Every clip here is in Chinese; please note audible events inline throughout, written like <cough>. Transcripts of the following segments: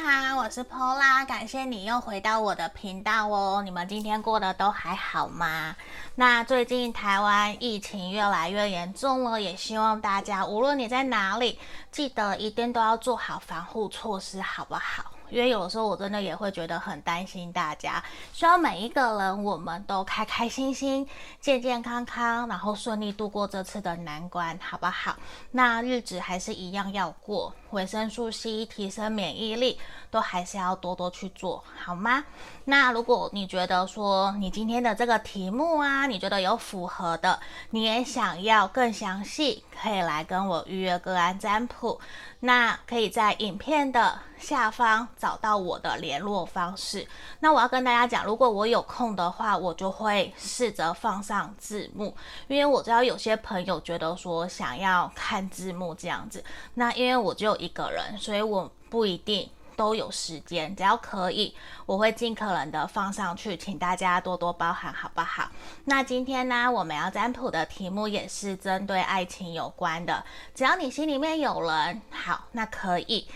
大家好，我是 Pola，感谢你又回到我的频道哦。你们今天过得都还好吗？那最近台湾疫情越来越严重了，也希望大家无论你在哪里，记得一定都要做好防护措施，好不好？因为有时候我真的也会觉得很担心大家，希望每一个人我们都开开心心、健健康康，然后顺利度过这次的难关，好不好？那日子还是一样要过，维生素 C 提升免疫力都还是要多多去做，好吗？那如果你觉得说你今天的这个题目啊，你觉得有符合的，你也想要更详细，可以来跟我预约个案占卜。那可以在影片的下方找到我的联络方式。那我要跟大家讲，如果我有空的话，我就会试着放上字幕，因为我知道有些朋友觉得说想要看字幕这样子。那因为我只有一个人，所以我不一定。都有时间，只要可以，我会尽可能的放上去，请大家多多包涵，好不好？那今天呢，我们要占卜的题目也是针对爱情有关的，只要你心里面有人，好，那可以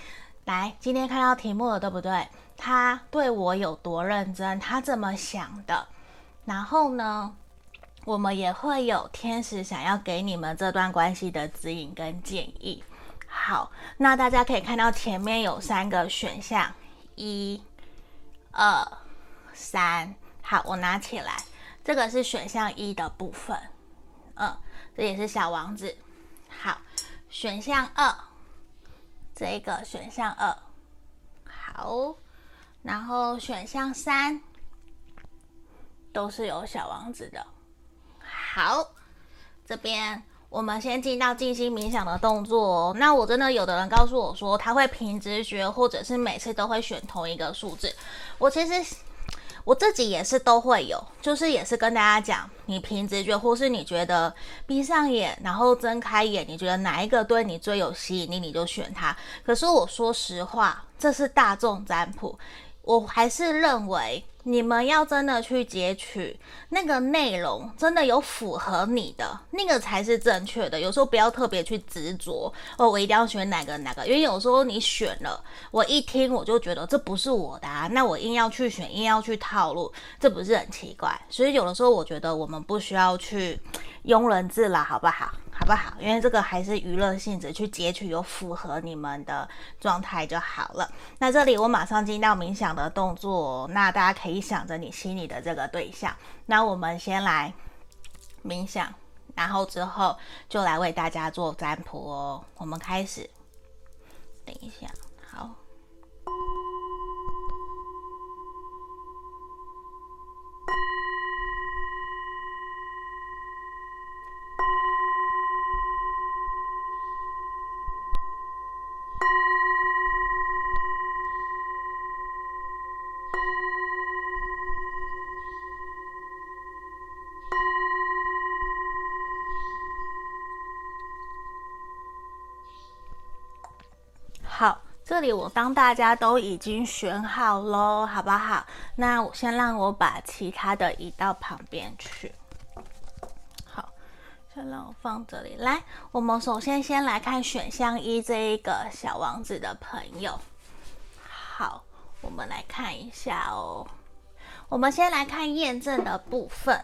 来。今天看到题目了，对不对？他对我有多认真？他怎么想的？然后呢，我们也会有天使想要给你们这段关系的指引跟建议。好，那大家可以看到前面有三个选项，一、二、三。好，我拿起来，这个是选项一的部分，嗯，这也是小王子。好，选项二，这个选项二，好，然后选项三都是有小王子的。好，这边。我们先进到静心冥想的动作哦。那我真的有的人告诉我说，他会凭直觉，或者是每次都会选同一个数字。我其实我自己也是都会有，就是也是跟大家讲，你凭直觉，或是你觉得闭上眼，然后睁开眼，你觉得哪一个对你最有吸引力，你就选它。可是我说实话，这是大众占卜，我还是认为。你们要真的去截取那个内容，真的有符合你的那个才是正确的。有时候不要特别去执着哦，我一定要选哪个哪个，因为有时候你选了，我一听我就觉得这不是我的啊，那我硬要去选，硬要去套路，这不是很奇怪？所以有的时候我觉得我们不需要去庸人自扰，好不好？好不好？因为这个还是娱乐性质，去截取有符合你们的状态就好了。那这里我马上进到冥想的动作，那大家可以想着你心里的这个对象。那我们先来冥想，然后之后就来为大家做占卜哦。我们开始，等一下，这里我当大家都已经选好喽，好不好？那我先让我把其他的移到旁边去。好，先让我放这里来。我们首先先来看选项一这一个小王子的朋友。好，我们来看一下哦。我们先来看验证的部分。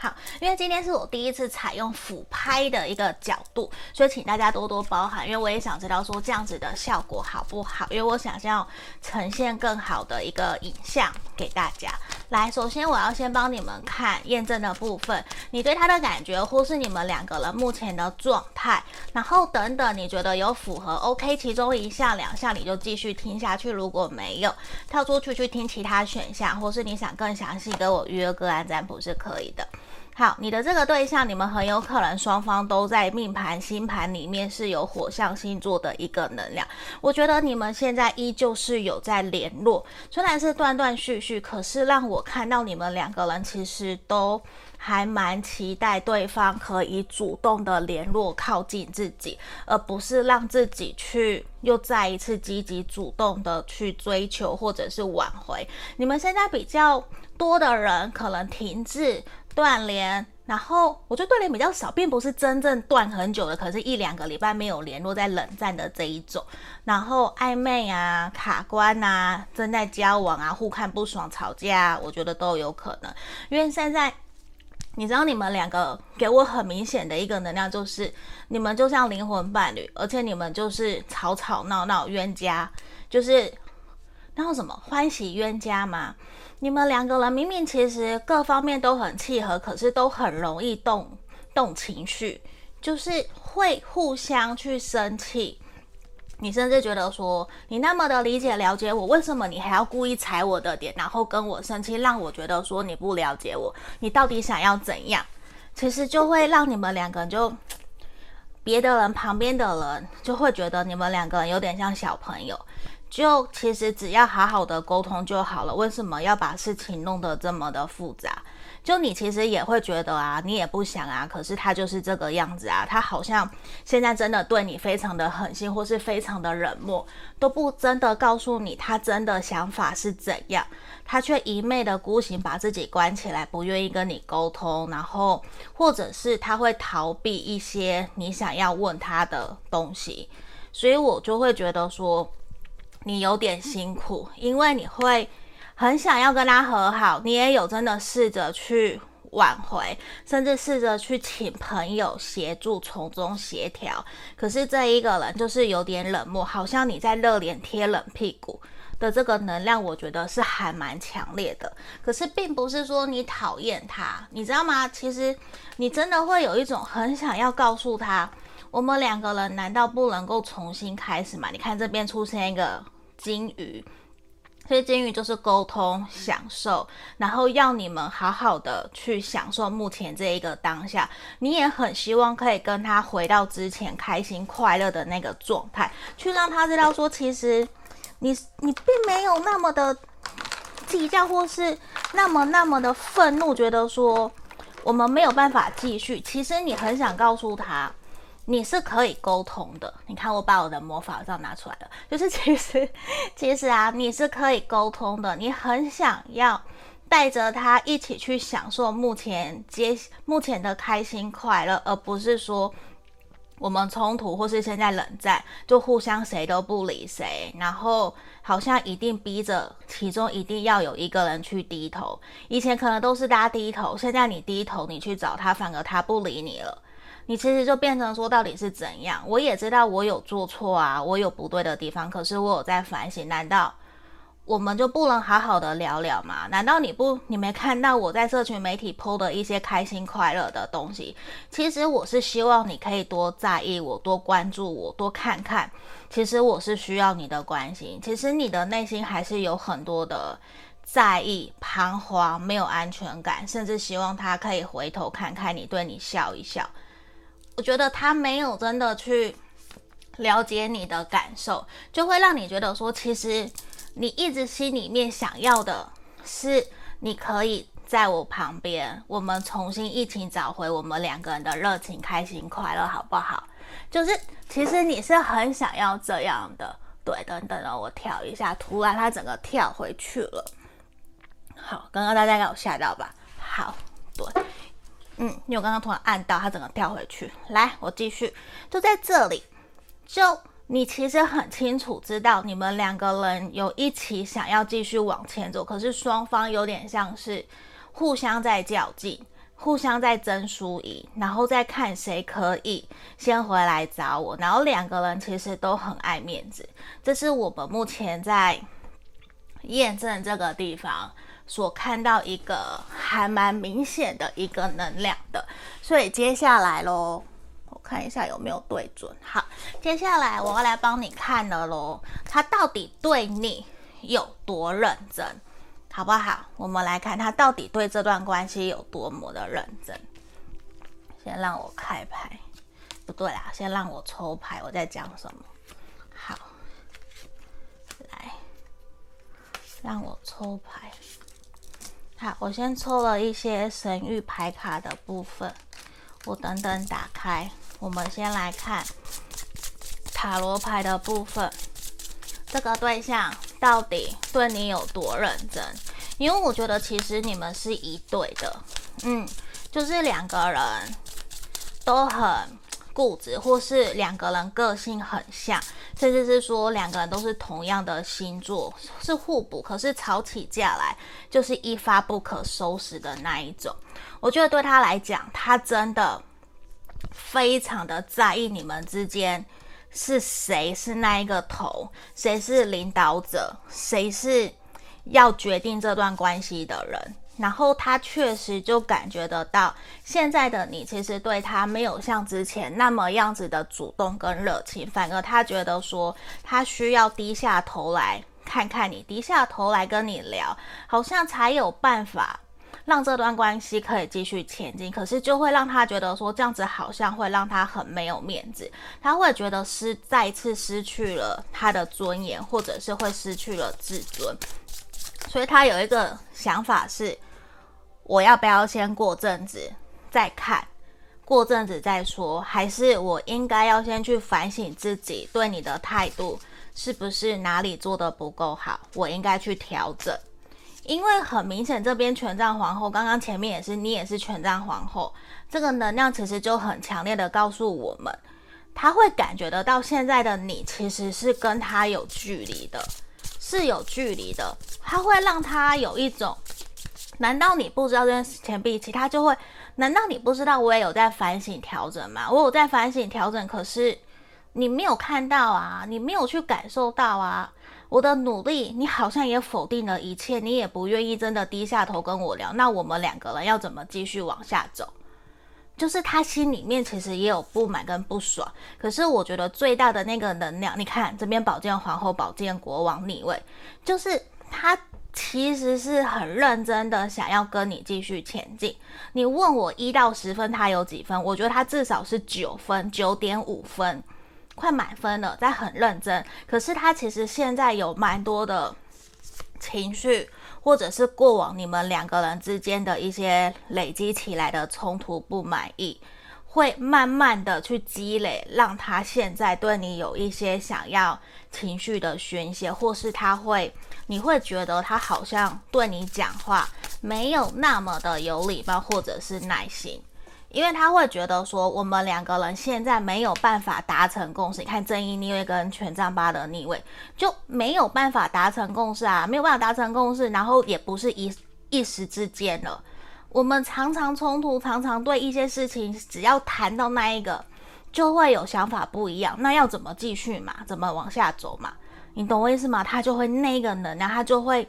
好，因为今天是我第一次采用俯拍的一个角度，所以请大家多多包涵。因为我也想知道说这样子的效果好不好，因为我想要呈现更好的一个影像给大家。来，首先我要先帮你们看验证的部分，你对他的感觉，或是你们两个人目前的状态，然后等等，你觉得有符合 OK，其中一项两项你就继续听下去，如果没有，跳出去去听其他选项，或是你想更详细跟我预约个案占卜是可以的。好，你的这个对象，你们很有可能双方都在命盘、星盘里面是有火象星座的一个能量。我觉得你们现在依旧是有在联络，虽然是断断续续，可是让我看到你们两个人其实都还蛮期待对方可以主动的联络、靠近自己，而不是让自己去又再一次积极主动的去追求或者是挽回。你们现在比较多的人可能停滞。断联，然后我觉得断联比较少，并不是真正断很久的，可是一两个礼拜没有联络，在冷战的这一种。然后暧昧啊、卡关啊、正在交往啊、互看不爽、吵架啊，我觉得都有可能。因为现在你知道，你们两个给我很明显的一个能量，就是你们就像灵魂伴侣，而且你们就是吵吵闹闹冤家，就是那叫什么欢喜冤家嘛。你们两个人明明其实各方面都很契合，可是都很容易动动情绪，就是会互相去生气。你甚至觉得说，你那么的理解了解我，为什么你还要故意踩我的点，然后跟我生气，让我觉得说你不了解我，你到底想要怎样？其实就会让你们两个人就别的人旁边的人就会觉得你们两个人有点像小朋友。就其实只要好好的沟通就好了，为什么要把事情弄得这么的复杂？就你其实也会觉得啊，你也不想啊，可是他就是这个样子啊，他好像现在真的对你非常的狠心，或是非常的冷漠，都不真的告诉你他真的想法是怎样，他却一昧的孤行把自己关起来，不愿意跟你沟通，然后或者是他会逃避一些你想要问他的东西，所以我就会觉得说。你有点辛苦，因为你会很想要跟他和好，你也有真的试着去挽回，甚至试着去请朋友协助从中协调。可是这一个人就是有点冷漠，好像你在热脸贴冷屁股的这个能量，我觉得是还蛮强烈的。可是并不是说你讨厌他，你知道吗？其实你真的会有一种很想要告诉他。我们两个人难道不能够重新开始吗？你看这边出现一个金鱼，所以金鱼就是沟通、享受，然后要你们好好的去享受目前这一个当下。你也很希望可以跟他回到之前开心快乐的那个状态，去让他知道说，其实你你并没有那么的计较，或是那么那么的愤怒，觉得说我们没有办法继续。其实你很想告诉他。你是可以沟通的，你看我把我的魔法杖拿出来了，就是其实 <laughs> 其实啊，你是可以沟通的，你很想要带着他一起去享受目前接目前的开心快乐，而不是说我们冲突或是现在冷战，就互相谁都不理谁，然后好像一定逼着其中一定要有一个人去低头，以前可能都是大家低头，现在你低头，你去找他，反而他不理你了。你其实就变成说，到底是怎样？我也知道我有做错啊，我有不对的地方，可是我有在反省。难道我们就不能好好的聊聊吗？难道你不，你没看到我在社群媒体 po 的一些开心快乐的东西？其实我是希望你可以多在意我，多关注我，多看看。其实我是需要你的关心。其实你的内心还是有很多的在意、彷徨、没有安全感，甚至希望他可以回头看看你，对你笑一笑。我觉得他没有真的去了解你的感受，就会让你觉得说，其实你一直心里面想要的是，你可以在我旁边，我们重新一起找回我们两个人的热情、开心、快乐，好不好？就是其实你是很想要这样的。对，等等哦，我跳一下，突然他整个跳回去了。好，刚刚大家应该有吓到吧？好，对。嗯，因为我刚刚突然按到，它整个跳回去。来，我继续，就在这里。就你其实很清楚知道，你们两个人有一起想要继续往前走，可是双方有点像是互相在较劲，互相在争输赢，然后再看谁可以先回来找我。然后两个人其实都很爱面子，这是我们目前在验证这个地方。所看到一个还蛮明显的一个能量的，所以接下来喽，我看一下有没有对准。好，接下来我要来帮你看了喽，他到底对你有多认真，好不好？我们来看他到底对这段关系有多么的认真。先让我开牌，不对啦，先让我抽牌，我在讲什么？好，来，让我抽牌。好，我先抽了一些神域牌卡的部分，我等等打开。我们先来看塔罗牌的部分，这个对象到底对你有多认真？因为我觉得其实你们是一对的，嗯，就是两个人都很固执，或是两个人个性很像，甚至是说两个人都是同样的星座，是互补，可是吵起架来就是一发不可收拾的那一种。我觉得对他来讲，他真的非常的在意你们之间是谁是那一个头，谁是领导者，谁是要决定这段关系的人。然后他确实就感觉得到，现在的你其实对他没有像之前那么样子的主动跟热情，反而他觉得说他需要低下头来看看你，低下头来跟你聊，好像才有办法让这段关系可以继续前进。可是就会让他觉得说这样子好像会让他很没有面子，他会觉得失再次失去了他的尊严，或者是会失去了自尊。所以他有一个想法是。我要不要先过阵子再看，过阵子再说，还是我应该要先去反省自己对你的态度是不是哪里做得不够好？我应该去调整。因为很明显，这边权杖皇后，刚刚前面也是你也是权杖皇后，这个能量其实就很强烈的告诉我们，他会感觉得到现在的你其实是跟他有距离的，是有距离的，他会让他有一种。难道你不知道这件事情？比起他就会？难道你不知道我也有在反省调整吗？我有在反省调整，可是你没有看到啊，你没有去感受到啊。我的努力，你好像也否定了一切，你也不愿意真的低下头跟我聊。那我们两个人要怎么继续往下走？就是他心里面其实也有不满跟不爽。可是我觉得最大的那个能量，你看这边宝剑皇后、宝剑国王逆位，就是他。其实是很认真的想要跟你继续前进。你问我一到十分，他有几分？我觉得他至少是九分，九点五分，快满分了，在很认真。可是他其实现在有蛮多的情绪，或者是过往你们两个人之间的一些累积起来的冲突、不满意，会慢慢的去积累，让他现在对你有一些想要情绪的宣泄，或是他会。你会觉得他好像对你讲话没有那么的有礼貌或者是耐心，因为他会觉得说我们两个人现在没有办法达成共识。你看正义逆位跟权杖八的逆位就没有办法达成共识啊，没有办法达成共识，然后也不是一一时之间了。我们常常冲突，常常对一些事情，只要谈到那一个，就会有想法不一样。那要怎么继续嘛？怎么往下走嘛？你懂我意思吗？他就会那个能量，他就会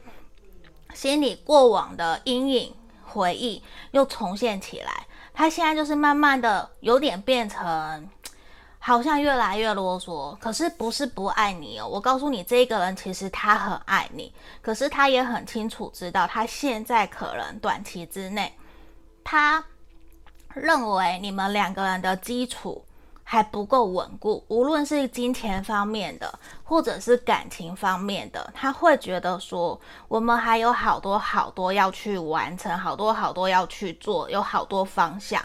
心里过往的阴影回忆又重现起来。他现在就是慢慢的有点变成，好像越来越啰嗦。可是不是不爱你哦，我告诉你，这个人其实他很爱你，可是他也很清楚知道，他现在可能短期之内，他认为你们两个人的基础。还不够稳固，无论是金钱方面的，或者是感情方面的，他会觉得说，我们还有好多好多要去完成，好多好多要去做，有好多方向，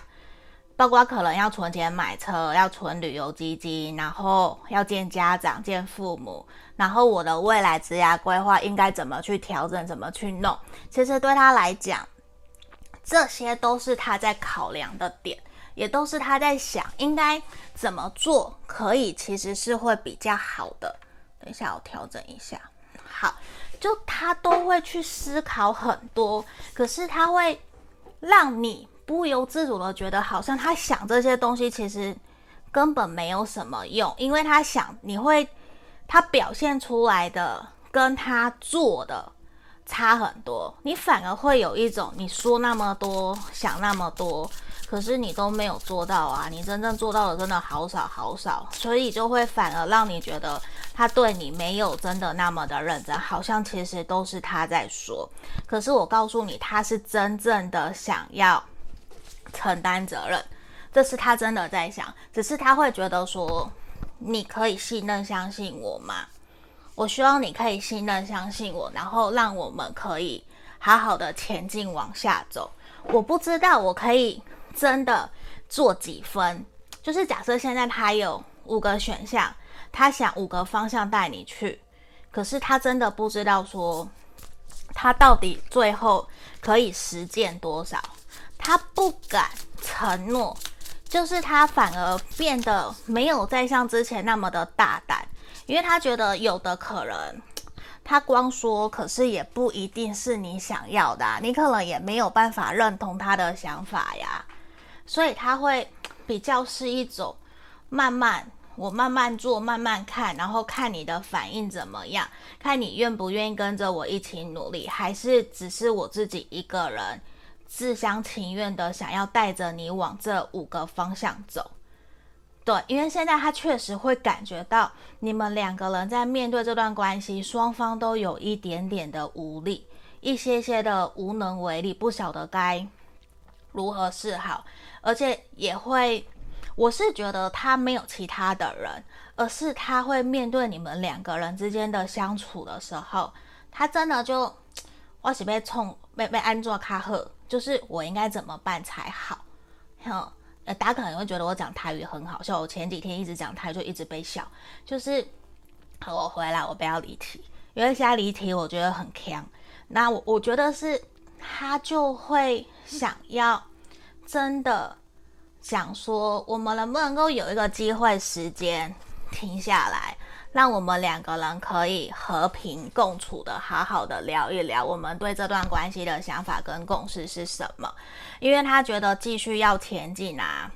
包括可能要存钱买车，要存旅游基金，然后要见家长、见父母，然后我的未来职业规划应该怎么去调整，怎么去弄。其实对他来讲，这些都是他在考量的点。也都是他在想应该怎么做，可以其实是会比较好的。等一下，我调整一下。好，就他都会去思考很多，可是他会让你不由自主的觉得，好像他想这些东西其实根本没有什么用，因为他想你会，他表现出来的跟他做的差很多，你反而会有一种你说那么多，想那么多。可是你都没有做到啊！你真正做到的真的好少好少，所以就会反而让你觉得他对你没有真的那么的认真，好像其实都是他在说。可是我告诉你，他是真正的想要承担责任，这是他真的在想。只是他会觉得说，你可以信任相信我吗？我希望你可以信任相信我，然后让我们可以好好的前进往下走。我不知道我可以。真的做几分？就是假设现在他有五个选项，他想五个方向带你去，可是他真的不知道说他到底最后可以实践多少，他不敢承诺，就是他反而变得没有再像之前那么的大胆，因为他觉得有的可能他光说，可是也不一定是你想要的，你可能也没有办法认同他的想法呀，所以他会比较是一种慢慢。我慢慢做，慢慢看，然后看你的反应怎么样，看你愿不愿意跟着我一起努力，还是只是我自己一个人自相情愿的想要带着你往这五个方向走。对，因为现在他确实会感觉到你们两个人在面对这段关系，双方都有一点点的无力，一些些的无能为力，不晓得该如何是好，而且也会。我是觉得他没有其他的人，而是他会面对你们两个人之间的相处的时候，他真的就我是被冲被被安坐卡赫，就是我应该怎么办才好？哼，呃，大家可能会觉得我讲台语很好笑，我前几天一直讲台就一直被笑，就是我回来我不要离题，因为现在离题我觉得很锵。那我我觉得是他就会想要真的。想说，我们能不能够有一个机会，时间停下来，让我们两个人可以和平共处的，好好的聊一聊我们对这段关系的想法跟共识是什么？因为他觉得继续要前进啊，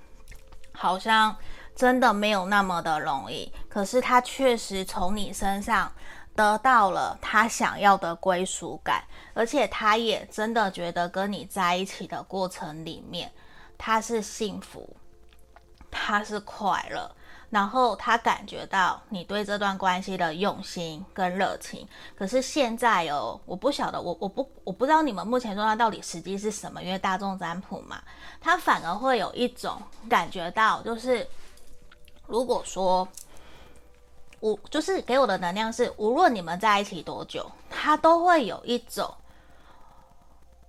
好像真的没有那么的容易。可是他确实从你身上得到了他想要的归属感，而且他也真的觉得跟你在一起的过程里面。他是幸福，他是快乐，然后他感觉到你对这段关系的用心跟热情。可是现在哦，我不晓得，我我不我不知道你们目前状态到底实际是什么，因为大众占卜嘛，他反而会有一种感觉到，就是如果说我就是给我的能量是，无论你们在一起多久，他都会有一种。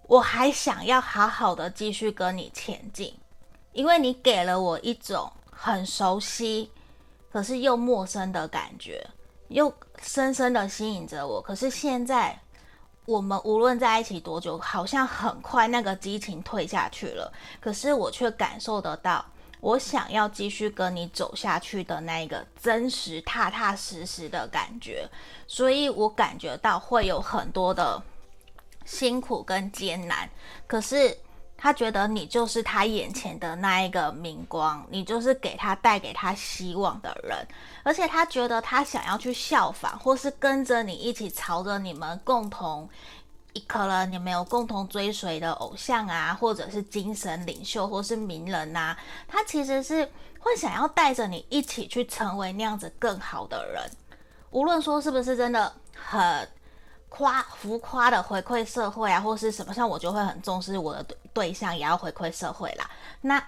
我还想要好好的继续跟你前进，因为你给了我一种很熟悉，可是又陌生的感觉，又深深的吸引着我。可是现在我们无论在一起多久，好像很快那个激情退下去了，可是我却感受得到，我想要继续跟你走下去的那一个真实、踏踏实实的感觉，所以我感觉到会有很多的。辛苦跟艰难，可是他觉得你就是他眼前的那一个明光，你就是给他带给他希望的人，而且他觉得他想要去效仿，或是跟着你一起朝着你们共同，可能你们有共同追随的偶像啊，或者是精神领袖，或是名人呐，他其实是会想要带着你一起去成为那样子更好的人，无论说是不是真的很。夸浮夸的回馈社会啊，或是什么，像我就会很重视我的对象也要回馈社会啦。那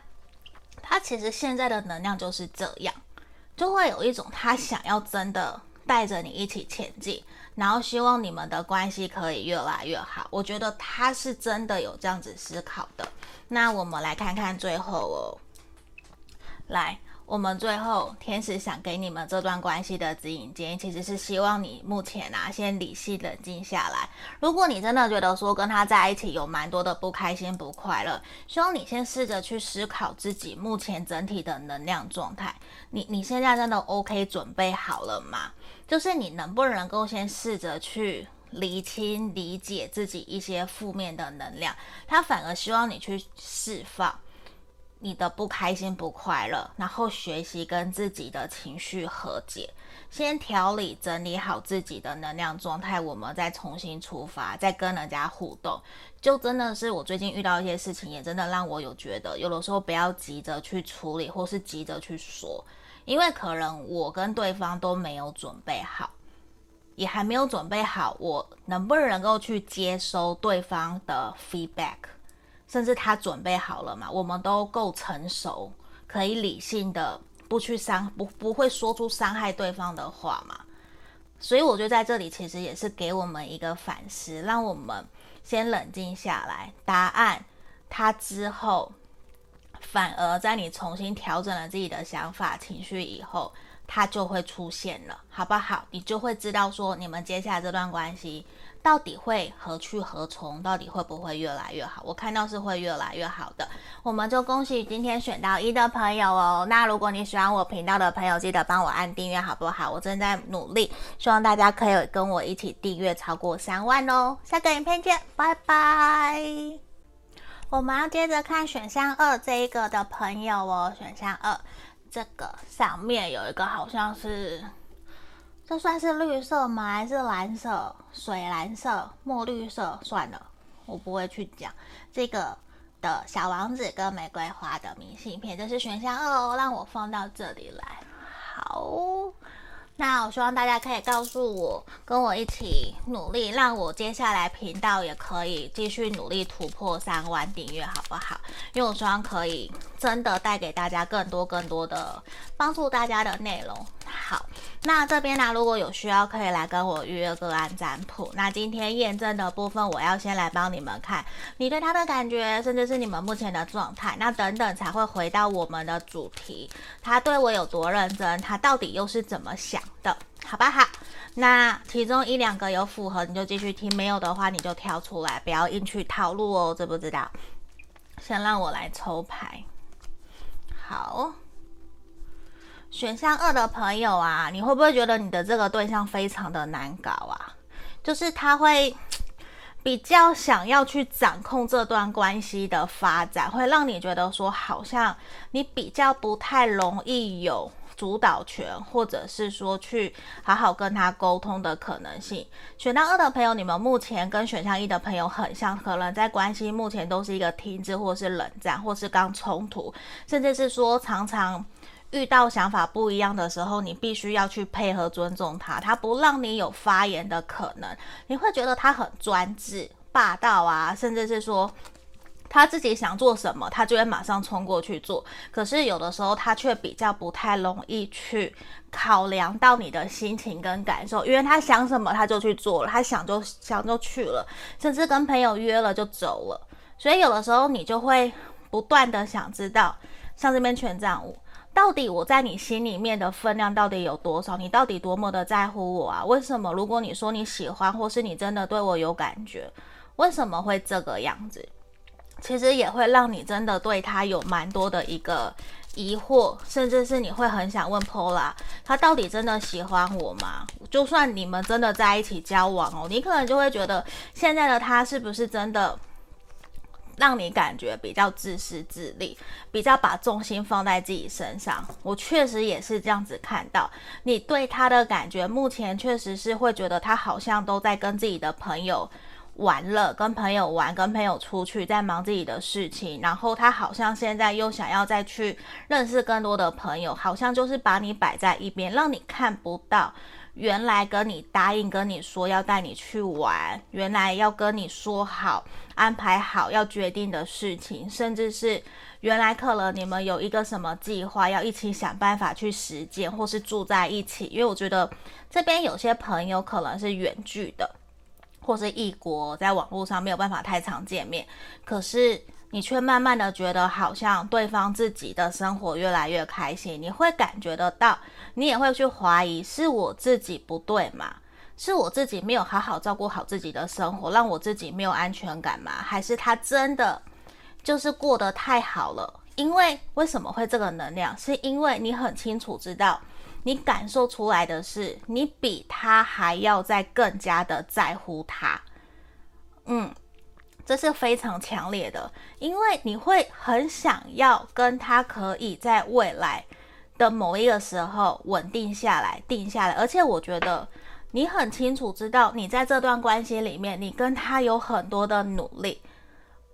他其实现在的能量就是这样，就会有一种他想要真的带着你一起前进，然后希望你们的关系可以越来越好。我觉得他是真的有这样子思考的。那我们来看看最后哦，来。我们最后天使想给你们这段关系的指引建议，其实是希望你目前啊先理性冷静下来。如果你真的觉得说跟他在一起有蛮多的不开心、不快乐，希望你先试着去思考自己目前整体的能量状态。你你现在真的 OK 准备好了吗？就是你能不能够先试着去厘清、理解自己一些负面的能量？他反而希望你去释放。你的不开心、不快乐，然后学习跟自己的情绪和解，先调理、整理好自己的能量状态，我们再重新出发，再跟人家互动。就真的是我最近遇到一些事情，也真的让我有觉得，有的时候不要急着去处理，或是急着去说，因为可能我跟对方都没有准备好，也还没有准备好，我能不能够去接收对方的 feedback。甚至他准备好了嘛？我们都够成熟，可以理性的不去伤，不不会说出伤害对方的话嘛。所以我觉得在这里其实也是给我们一个反思，让我们先冷静下来。答案他之后反而在你重新调整了自己的想法、情绪以后，它就会出现了，好不好？你就会知道说，你们接下来这段关系到底会何去何从，到底会不会越来越好？我看到是会越来越好的。我们就恭喜今天选到一的朋友哦。那如果你喜欢我频道的朋友，记得帮我按订阅，好不好？我正在努力，希望大家可以跟我一起订阅超过三万哦。下个影片见，拜拜。我们要接着看选项二这一个的朋友哦，选项二。这个上面有一个好像是，这算是绿色吗？还是蓝色、水蓝色、墨绿色？算了，我不会去讲这个的小王子跟玫瑰花的明信片，这是选项二哦，让我放到这里来。好。那我希望大家可以告诉我，跟我一起努力，让我接下来频道也可以继续努力突破三万订阅，好不好？因为我希望可以真的带给大家更多更多的帮助大家的内容。好，那这边呢，如果有需要，可以来跟我预约个案占卜。那今天验证的部分，我要先来帮你们看你对他的感觉，甚至是你们目前的状态，那等等才会回到我们的主题。他对我有多认真？他到底又是怎么想的？好不好？那其中一两个有符合，你就继续听；没有的话，你就跳出来，不要硬去套路哦，知不知道？先让我来抽牌。好。选项二的朋友啊，你会不会觉得你的这个对象非常的难搞啊？就是他会比较想要去掌控这段关系的发展，会让你觉得说好像你比较不太容易有主导权，或者是说去好好跟他沟通的可能性。选到二的朋友，你们目前跟选项一的朋友很像，可能在关系目前都是一个停滞，或是冷战，或是刚冲突，甚至是说常常。遇到想法不一样的时候，你必须要去配合尊重他，他不让你有发言的可能，你会觉得他很专制、霸道啊，甚至是说他自己想做什么，他就会马上冲过去做。可是有的时候他却比较不太容易去考量到你的心情跟感受，因为他想什么他就去做了，他想就想就去了，甚至跟朋友约了就走了。所以有的时候你就会不断的想知道，像这边权杖五。到底我在你心里面的分量到底有多少？你到底多么的在乎我啊？为什么？如果你说你喜欢，或是你真的对我有感觉，为什么会这个样子？其实也会让你真的对他有蛮多的一个疑惑，甚至是你会很想问 Pola，他到底真的喜欢我吗？就算你们真的在一起交往哦，你可能就会觉得现在的他是不是真的？让你感觉比较自私自利，比较把重心放在自己身上。我确实也是这样子看到你对他的感觉，目前确实是会觉得他好像都在跟自己的朋友玩了，跟朋友玩，跟朋友出去，在忙自己的事情。然后他好像现在又想要再去认识更多的朋友，好像就是把你摆在一边，让你看不到。原来跟你答应跟你说要带你去玩，原来要跟你说好安排好要决定的事情，甚至是原来可能你们有一个什么计划要一起想办法去实践，或是住在一起。因为我觉得这边有些朋友可能是远距的，或是异国，在网络上没有办法太常见面，可是。你却慢慢的觉得好像对方自己的生活越来越开心，你会感觉得到，你也会去怀疑是我自己不对吗？是我自己没有好好照顾好自己的生活，让我自己没有安全感吗？还是他真的就是过得太好了？因为为什么会这个能量？是因为你很清楚知道，你感受出来的是你比他还要再更加的在乎他，嗯。这是非常强烈的，因为你会很想要跟他可以在未来的某一个时候稳定下来、定下来，而且我觉得你很清楚知道，你在这段关系里面，你跟他有很多的努力，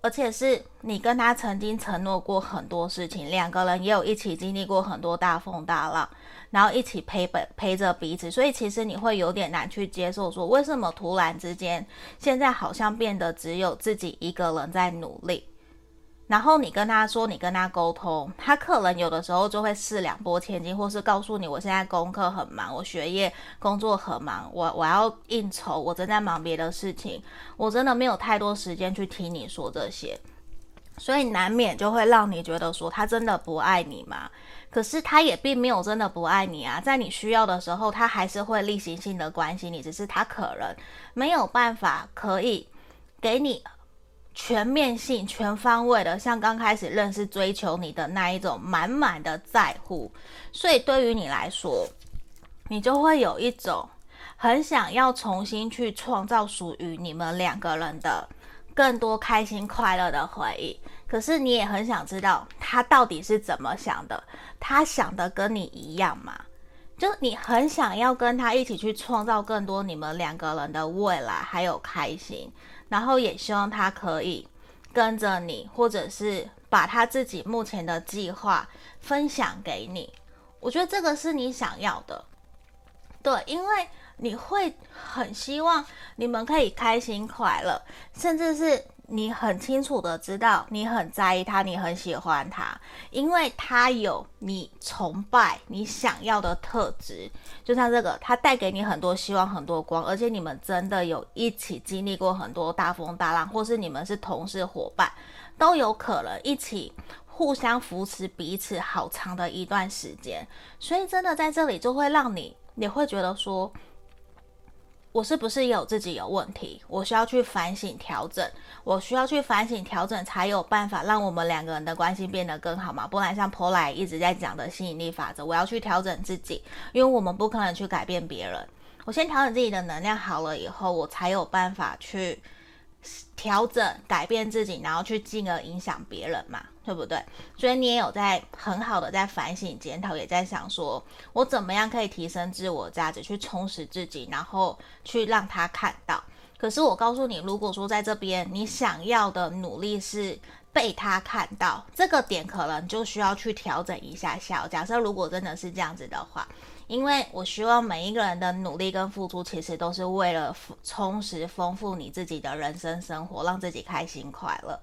而且是你跟他曾经承诺过很多事情，两个人也有一起经历过很多大风大浪。然后一起陪本陪着彼此，所以其实你会有点难去接受，说为什么突然之间现在好像变得只有自己一个人在努力。然后你跟他说，你跟他沟通，他可能有的时候就会四两拨千斤，或是告诉你，我现在功课很忙，我学业工作很忙，我我要应酬，我正在忙别的事情，我真的没有太多时间去听你说这些。所以难免就会让你觉得说他真的不爱你吗？可是他也并没有真的不爱你啊，在你需要的时候，他还是会例行性的关心你，只是他可能没有办法可以给你全面性、全方位的，像刚开始认识、追求你的那一种满满的在乎。所以对于你来说，你就会有一种很想要重新去创造属于你们两个人的更多开心快乐的回忆。可是你也很想知道他到底是怎么想的，他想的跟你一样吗？就你很想要跟他一起去创造更多你们两个人的未来，还有开心，然后也希望他可以跟着你，或者是把他自己目前的计划分享给你。我觉得这个是你想要的，对，因为你会很希望你们可以开心快乐，甚至是。你很清楚的知道，你很在意他，你很喜欢他，因为他有你崇拜、你想要的特质。就像这个，他带给你很多希望、很多光，而且你们真的有一起经历过很多大风大浪，或是你们是同事伙伴，都有可能一起互相扶持彼此好长的一段时间。所以，真的在这里就会让你，你会觉得说。我是不是有自己有问题？我需要去反省调整，我需要去反省调整，才有办法让我们两个人的关系变得更好嘛？不然像珀莱一直在讲的吸引力法则，我要去调整自己，因为我们不可能去改变别人。我先调整自己的能量好了以后，我才有办法去。调整、改变自己，然后去进而影响别人嘛，对不对？所以你也有在很好的在反省、检讨，也在想说，我怎么样可以提升自我价值，去充实自己，然后去让他看到。可是我告诉你，如果说在这边你想要的努力是被他看到，这个点可能就需要去调整一下下。假设如果真的是这样子的话。因为我希望每一个人的努力跟付出，其实都是为了充实、丰富你自己的人生生活，让自己开心快乐，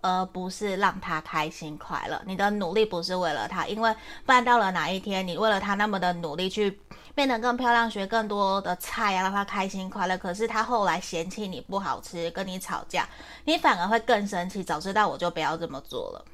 而不是让他开心快乐。你的努力不是为了他，因为不然到了哪一天，你为了他那么的努力去变得更漂亮，学更多的菜啊，让他开心快乐。可是他后来嫌弃你不好吃，跟你吵架，你反而会更生气。早知道我就不要这么做了，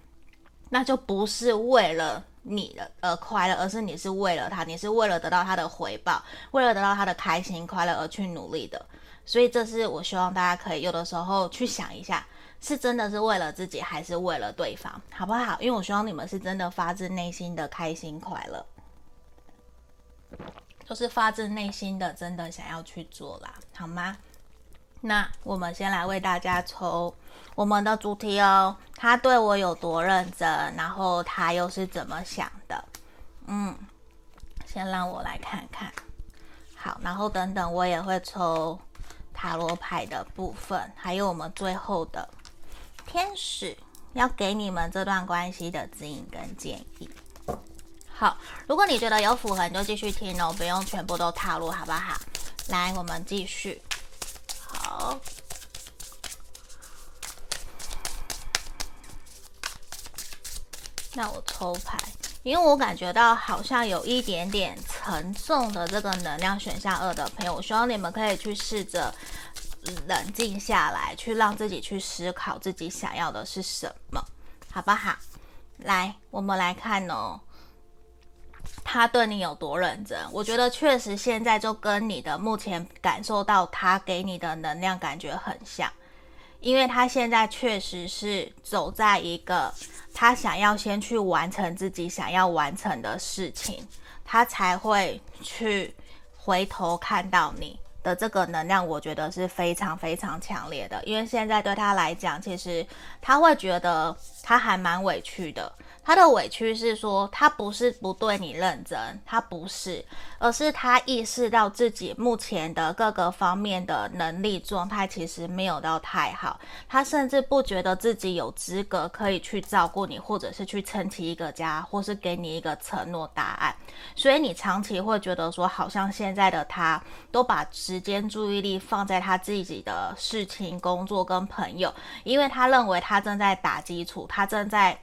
那就不是为了。你的呃快乐，而是你是为了他，你是为了得到他的回报，为了得到他的开心快乐而去努力的。所以这是我希望大家可以有的时候去想一下，是真的是为了自己，还是为了对方，好不好？因为我希望你们是真的发自内心的开心快乐，就是发自内心的真的想要去做啦，好吗？那我们先来为大家抽我们的主题哦，他对我有多认真，然后他又是怎么想的？嗯，先让我来看看。好，然后等等我也会抽塔罗牌的部分，还有我们最后的天使要给你们这段关系的指引跟建议。好，如果你觉得有符合，你就继续听哦，不用全部都套路，好不好？来，我们继续。好，那我抽牌，因为我感觉到好像有一点点沉重的这个能量选项二的朋友，我希望你们可以去试着冷静下来，去让自己去思考自己想要的是什么，好不好？来，我们来看哦。他对你有多认真？我觉得确实现在就跟你的目前感受到他给你的能量感觉很像，因为他现在确实是走在一个他想要先去完成自己想要完成的事情，他才会去回头看到你的这个能量，我觉得是非常非常强烈的。因为现在对他来讲，其实他会觉得他还蛮委屈的。他的委屈是说，他不是不对你认真，他不是，而是他意识到自己目前的各个方面的能力状态其实没有到太好，他甚至不觉得自己有资格可以去照顾你，或者是去撑起一个家，或是给你一个承诺答案。所以你长期会觉得说，好像现在的他都把时间注意力放在他自己的事情、工作跟朋友，因为他认为他正在打基础，他正在。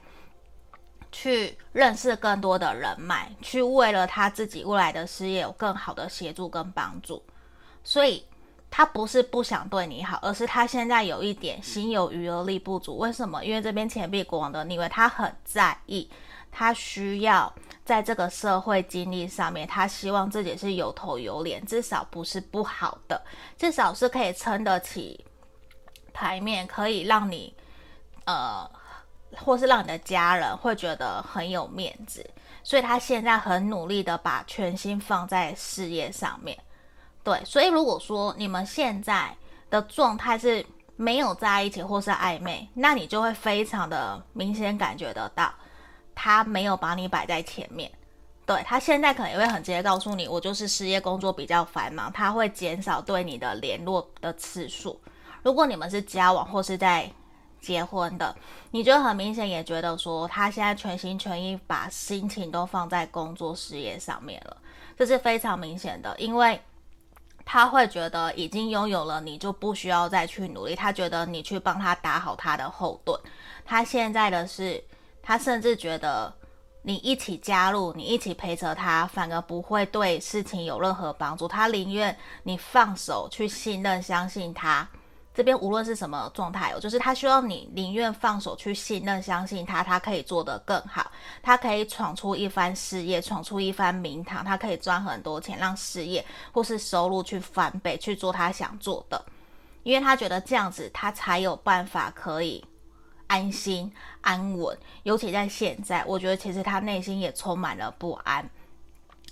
去认识更多的人脉，去为了他自己未来的事业有更好的协助跟帮助，所以他不是不想对你好，而是他现在有一点心有余而力不足。为什么？因为这边钱币国王的逆位，他很在意，他需要在这个社会经历上面，他希望自己是有头有脸，至少不是不好的，至少是可以撑得起台面，可以让你呃，或是让你的家人会觉得很有面子。所以他现在很努力的把全心放在事业上面。对，所以如果说你们现在的状态是没有在一起或是暧昧，那你就会非常的明显感觉得到，他没有把你摆在前面。对，他现在可能也会很直接告诉你，我就是事业工作比较繁忙，他会减少对你的联络的次数。如果你们是交往或是在结婚的，你就很明显也觉得说，他现在全心全意把心情都放在工作事业上面了，这是非常明显的，因为。他会觉得已经拥有了，你就不需要再去努力。他觉得你去帮他打好他的后盾。他现在的是，他甚至觉得你一起加入，你一起陪着他，反而不会对事情有任何帮助。他宁愿你放手去信任、相信他。这边无论是什么状态哦，就是他需要你宁愿放手去信任、相信他，他可以做得更好，他可以闯出一番事业，闯出一番名堂，他可以赚很多钱，让事业或是收入去翻倍，去做他想做的，因为他觉得这样子他才有办法可以安心安稳。尤其在现在，我觉得其实他内心也充满了不安。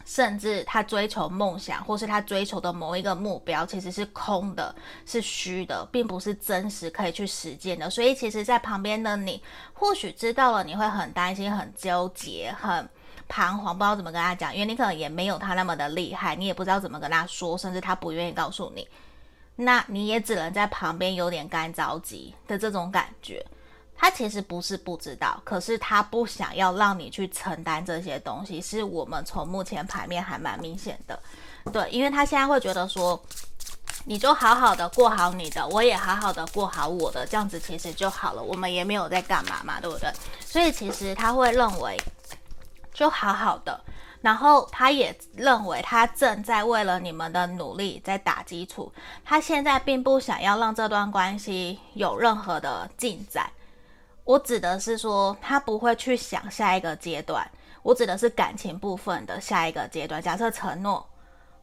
甚至他追求梦想，或是他追求的某一个目标，其实是空的，是虚的，并不是真实可以去实践的。所以，其实，在旁边的你，或许知道了，你会很担心、很纠结、很彷徨，不知道怎么跟他讲，因为你可能也没有他那么的厉害，你也不知道怎么跟他说，甚至他不愿意告诉你，那你也只能在旁边有点干着急的这种感觉。他其实不是不知道，可是他不想要让你去承担这些东西，是我们从目前牌面还蛮明显的，对，因为他现在会觉得说，你就好好的过好你的，我也好好的过好我的，这样子其实就好了，我们也没有在干嘛嘛，对不对？所以其实他会认为，就好好的，然后他也认为他正在为了你们的努力在打基础，他现在并不想要让这段关系有任何的进展。我指的是说，他不会去想下一个阶段。我指的是感情部分的下一个阶段。假设承诺，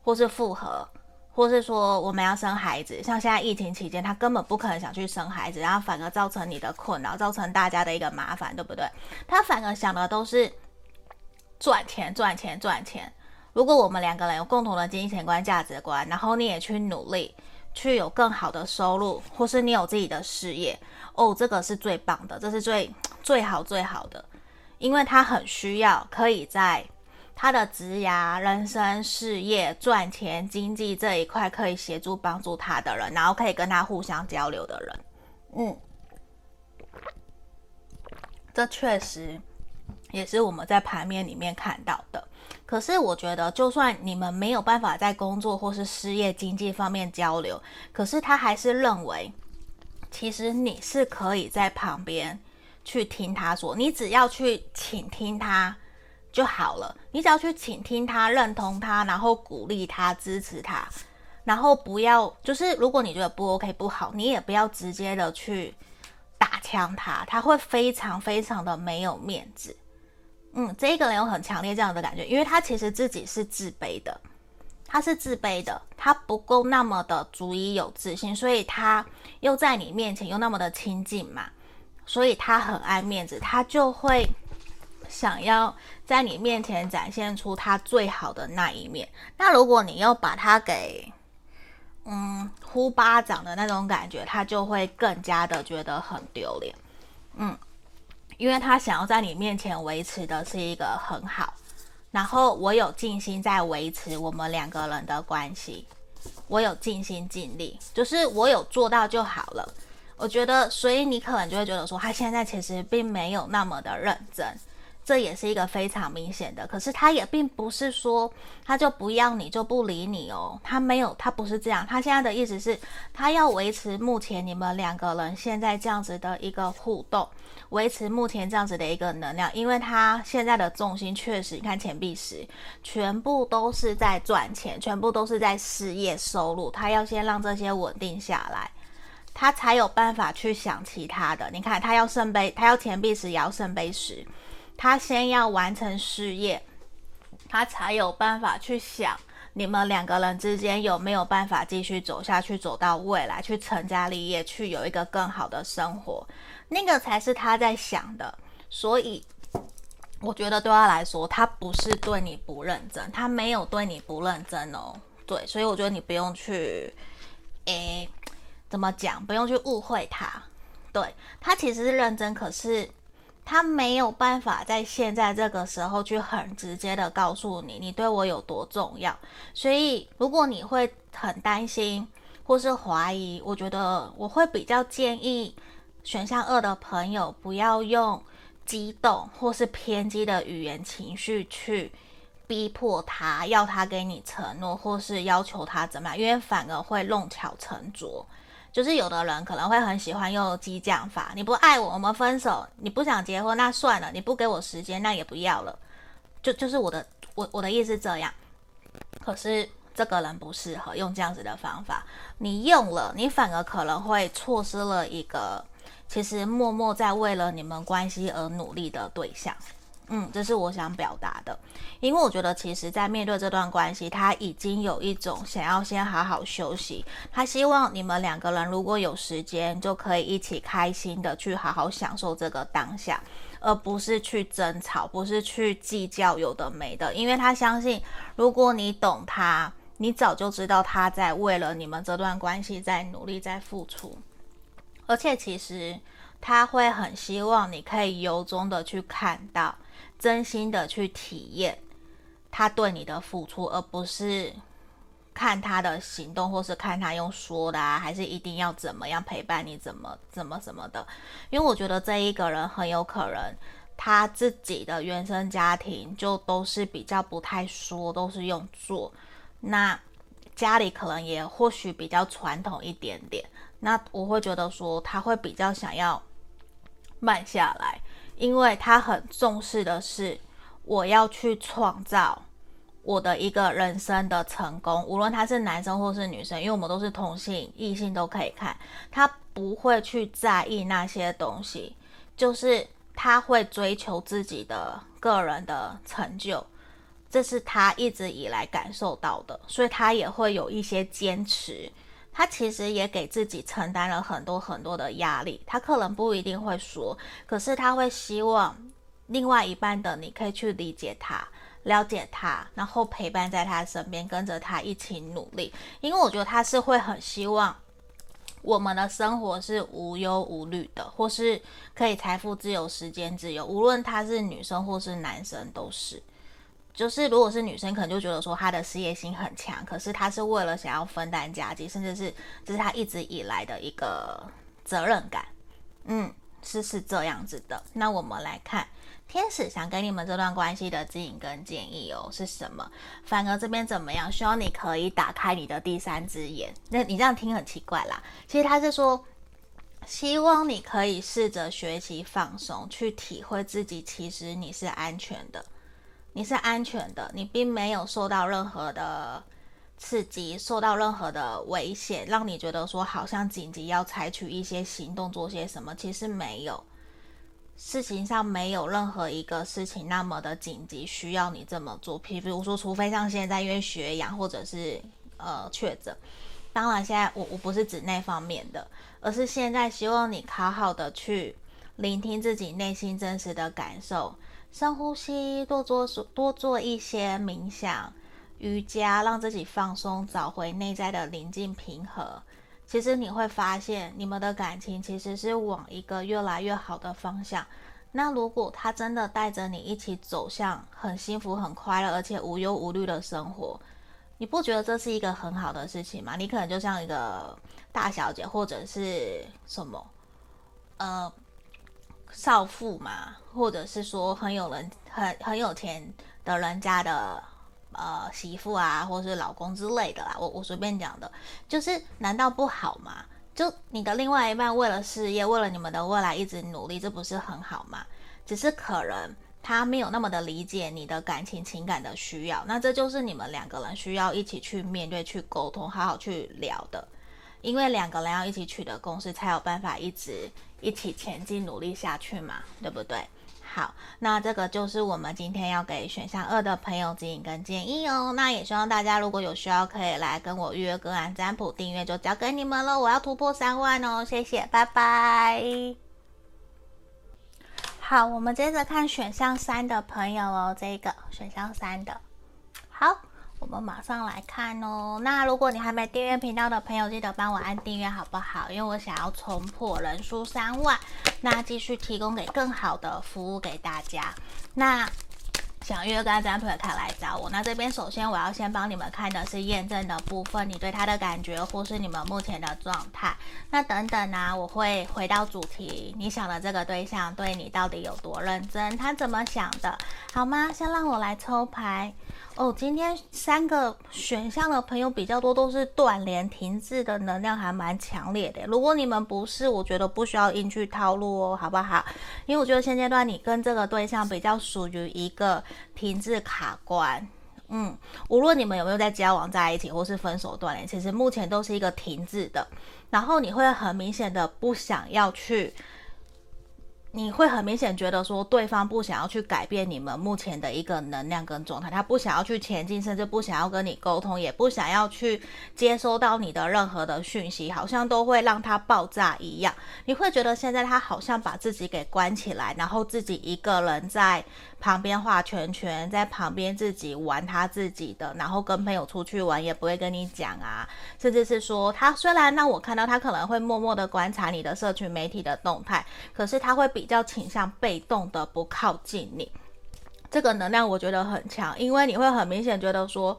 或是复合，或是说我们要生孩子。像现在疫情期间，他根本不可能想去生孩子，然后反而造成你的困扰，造成大家的一个麻烦，对不对？他反而想的都是赚钱、赚钱、赚钱。如果我们两个人有共同的金钱观、价值观，然后你也去努力。去有更好的收入，或是你有自己的事业哦，这个是最棒的，这是最最好最好的，因为他很需要可以在他的职涯、人生、事业、赚钱、经济这一块可以协助帮助他的人，然后可以跟他互相交流的人，嗯，这确实也是我们在盘面里面看到的。可是我觉得，就算你们没有办法在工作或是失业经济方面交流，可是他还是认为，其实你是可以在旁边去听他说，你只要去倾听他就好了。你只要去倾听他，认同他，然后鼓励他，支持他，然后不要就是，如果你觉得不 OK 不好，你也不要直接的去打枪他，他会非常非常的没有面子。嗯，这个人有很强烈这样的感觉，因为他其实自己是自卑的，他是自卑的，他不够那么的足以有自信，所以他又在你面前又那么的亲近嘛，所以他很爱面子，他就会想要在你面前展现出他最好的那一面。那如果你又把他给嗯呼巴掌的那种感觉，他就会更加的觉得很丢脸，嗯。因为他想要在你面前维持的是一个很好，然后我有尽心在维持我们两个人的关系，我有尽心尽力，就是我有做到就好了。我觉得，所以你可能就会觉得说，他现在其实并没有那么的认真这也是一个非常明显的。可是他也并不是说他就不要你就不理你哦，他没有，他不是这样。他现在的意思是，他要维持目前你们两个人现在这样子的一个互动，维持目前这样子的一个能量，因为他现在的重心确实，你看钱币十，全部都是在赚钱，全部都是在事业收入，他要先让这些稳定下来。他才有办法去想其他的。你看，他要圣杯，他要钱币十，也要圣杯十。他先要完成事业，他才有办法去想你们两个人之间有没有办法继续走下去，走到未来，去成家立业，去有一个更好的生活。那个才是他在想的。所以，我觉得对他来说，他不是对你不认真，他没有对你不认真哦。对，所以我觉得你不用去，诶。怎么讲？不用去误会他，对，他其实是认真，可是他没有办法在现在这个时候去很直接的告诉你，你对我有多重要。所以，如果你会很担心或是怀疑，我觉得我会比较建议选项二的朋友不要用激动或是偏激的语言情绪去逼迫他，要他给你承诺，或是要求他怎么样，因为反而会弄巧成拙。就是有的人可能会很喜欢用激将法，你不爱我，我们分手；你不想结婚，那算了；你不给我时间，那也不要了。就就是我的我我的意思这样。可是这个人不适合用这样子的方法，你用了，你反而可能会错失了一个其实默默在为了你们关系而努力的对象。嗯，这是我想表达的，因为我觉得其实，在面对这段关系，他已经有一种想要先好好休息。他希望你们两个人如果有时间，就可以一起开心的去好好享受这个当下，而不是去争吵，不是去计较有的没的。因为他相信，如果你懂他，你早就知道他在为了你们这段关系在努力，在付出，而且其实他会很希望你可以由衷的去看到。真心的去体验他对你的付出，而不是看他的行动，或是看他用说的啊，还是一定要怎么样陪伴你，怎么怎么怎么的。因为我觉得这一个人很有可能他自己的原生家庭就都是比较不太说，都是用做。那家里可能也或许比较传统一点点。那我会觉得说他会比较想要慢下来。因为他很重视的是，我要去创造我的一个人生的成功，无论他是男生或是女生，因为我们都是同性，异性都可以看。他不会去在意那些东西，就是他会追求自己的个人的成就，这是他一直以来感受到的，所以他也会有一些坚持。他其实也给自己承担了很多很多的压力，他可能不一定会说，可是他会希望另外一半的你可以去理解他、了解他，然后陪伴在他身边，跟着他一起努力。因为我觉得他是会很希望我们的生活是无忧无虑的，或是可以财富自由、时间自由，无论他是女生或是男生都是。就是，如果是女生，可能就觉得说她的事业心很强，可是她是为了想要分担家计，甚至是这是她一直以来的一个责任感。嗯，是是这样子的。那我们来看天使想给你们这段关系的指引跟建议哦，是什么？反而这边怎么样？希望你可以打开你的第三只眼。那你这样听很奇怪啦，其实他是说，希望你可以试着学习放松，去体会自己其实你是安全的。你是安全的，你并没有受到任何的刺激，受到任何的危险，让你觉得说好像紧急要采取一些行动，做些什么。其实没有，事情上没有任何一个事情那么的紧急需要你这么做。譬如说，除非像现在因为血氧或者是呃确诊，当然现在我我不是指那方面的，而是现在希望你好好的去聆听自己内心真实的感受。深呼吸，多做多做一些冥想、瑜伽，让自己放松，找回内在的宁静平和。其实你会发现，你们的感情其实是往一个越来越好的方向。那如果他真的带着你一起走向很幸福、很快乐，而且无忧无虑的生活，你不觉得这是一个很好的事情吗？你可能就像一个大小姐，或者是什么，呃。少妇嘛，或者是说很有人很很有钱的人家的呃媳妇啊，或者是老公之类的啦。我我随便讲的，就是难道不好吗？就你的另外一半为了事业，为了你们的未来一直努力，这不是很好吗？只是可能他没有那么的理解你的感情情感的需要，那这就是你们两个人需要一起去面对、去沟通、好好去聊的。因为两个人要一起取得共识，才有办法一直一起前进、努力下去嘛，对不对？好，那这个就是我们今天要给选项二的朋友指引跟建议哦。那也希望大家如果有需要，可以来跟我预约个案占卜，订阅就交给你们了。我要突破三万哦，谢谢，拜拜。好，我们接着看选项三的朋友哦，这个选项三的，好。我们马上来看哦。那如果你还没订阅频道的朋友，记得帮我按订阅好不好？因为我想要冲破人数三万，那继续提供给更好的服务给大家。那想约个案占卜，可以来找我。那这边首先我要先帮你们看的是验证的部分，你对他的感觉，或是你们目前的状态。那等等呢、啊，我会回到主题，你想的这个对象对你到底有多认真？他怎么想的？好吗？先让我来抽牌。哦，今天三个选项的朋友比较多，都是断联、停滞的能量，还蛮强烈的。如果你们不是，我觉得不需要硬去套路哦，好不好？因为我觉得现阶段你跟这个对象比较属于一个停滞卡关。嗯，无论你们有没有在交往在一起，或是分手断联，其实目前都是一个停滞的。然后你会很明显的不想要去。你会很明显觉得说，对方不想要去改变你们目前的一个能量跟状态，他不想要去前进，甚至不想要跟你沟通，也不想要去接收到你的任何的讯息，好像都会让他爆炸一样。你会觉得现在他好像把自己给关起来，然后自己一个人在旁边画圈圈，在旁边自己玩他自己的，然后跟朋友出去玩也不会跟你讲啊，甚至是说他虽然让我看到他可能会默默的观察你的社群媒体的动态，可是他会比较倾向被动的不靠近你。这个能量我觉得很强，因为你会很明显觉得说。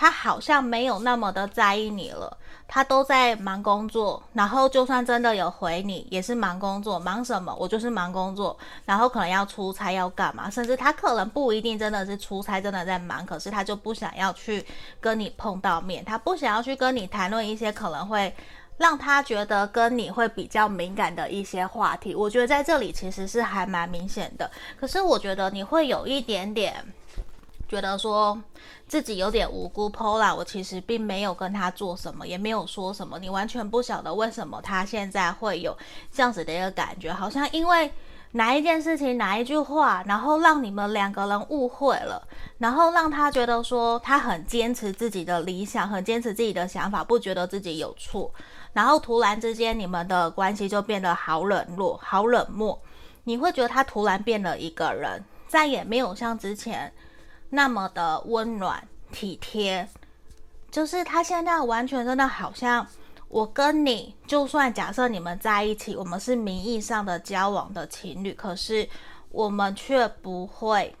他好像没有那么的在意你了，他都在忙工作，然后就算真的有回你，也是忙工作。忙什么？我就是忙工作，然后可能要出差要干嘛，甚至他可能不一定真的是出差，真的在忙，可是他就不想要去跟你碰到面，他不想要去跟你谈论一些可能会让他觉得跟你会比较敏感的一些话题。我觉得在这里其实是还蛮明显的，可是我觉得你会有一点点。觉得说自己有点无辜，Pola，我其实并没有跟他做什么，也没有说什么，你完全不晓得为什么他现在会有这样子的一个感觉，好像因为哪一件事情、哪一句话，然后让你们两个人误会了，然后让他觉得说他很坚持自己的理想，很坚持自己的想法，不觉得自己有错，然后突然之间你们的关系就变得好冷落、好冷漠，你会觉得他突然变了一个人，再也没有像之前。那么的温暖体贴，就是他现在完全真的好像我跟你，就算假设你们在一起，我们是名义上的交往的情侣，可是我们却不会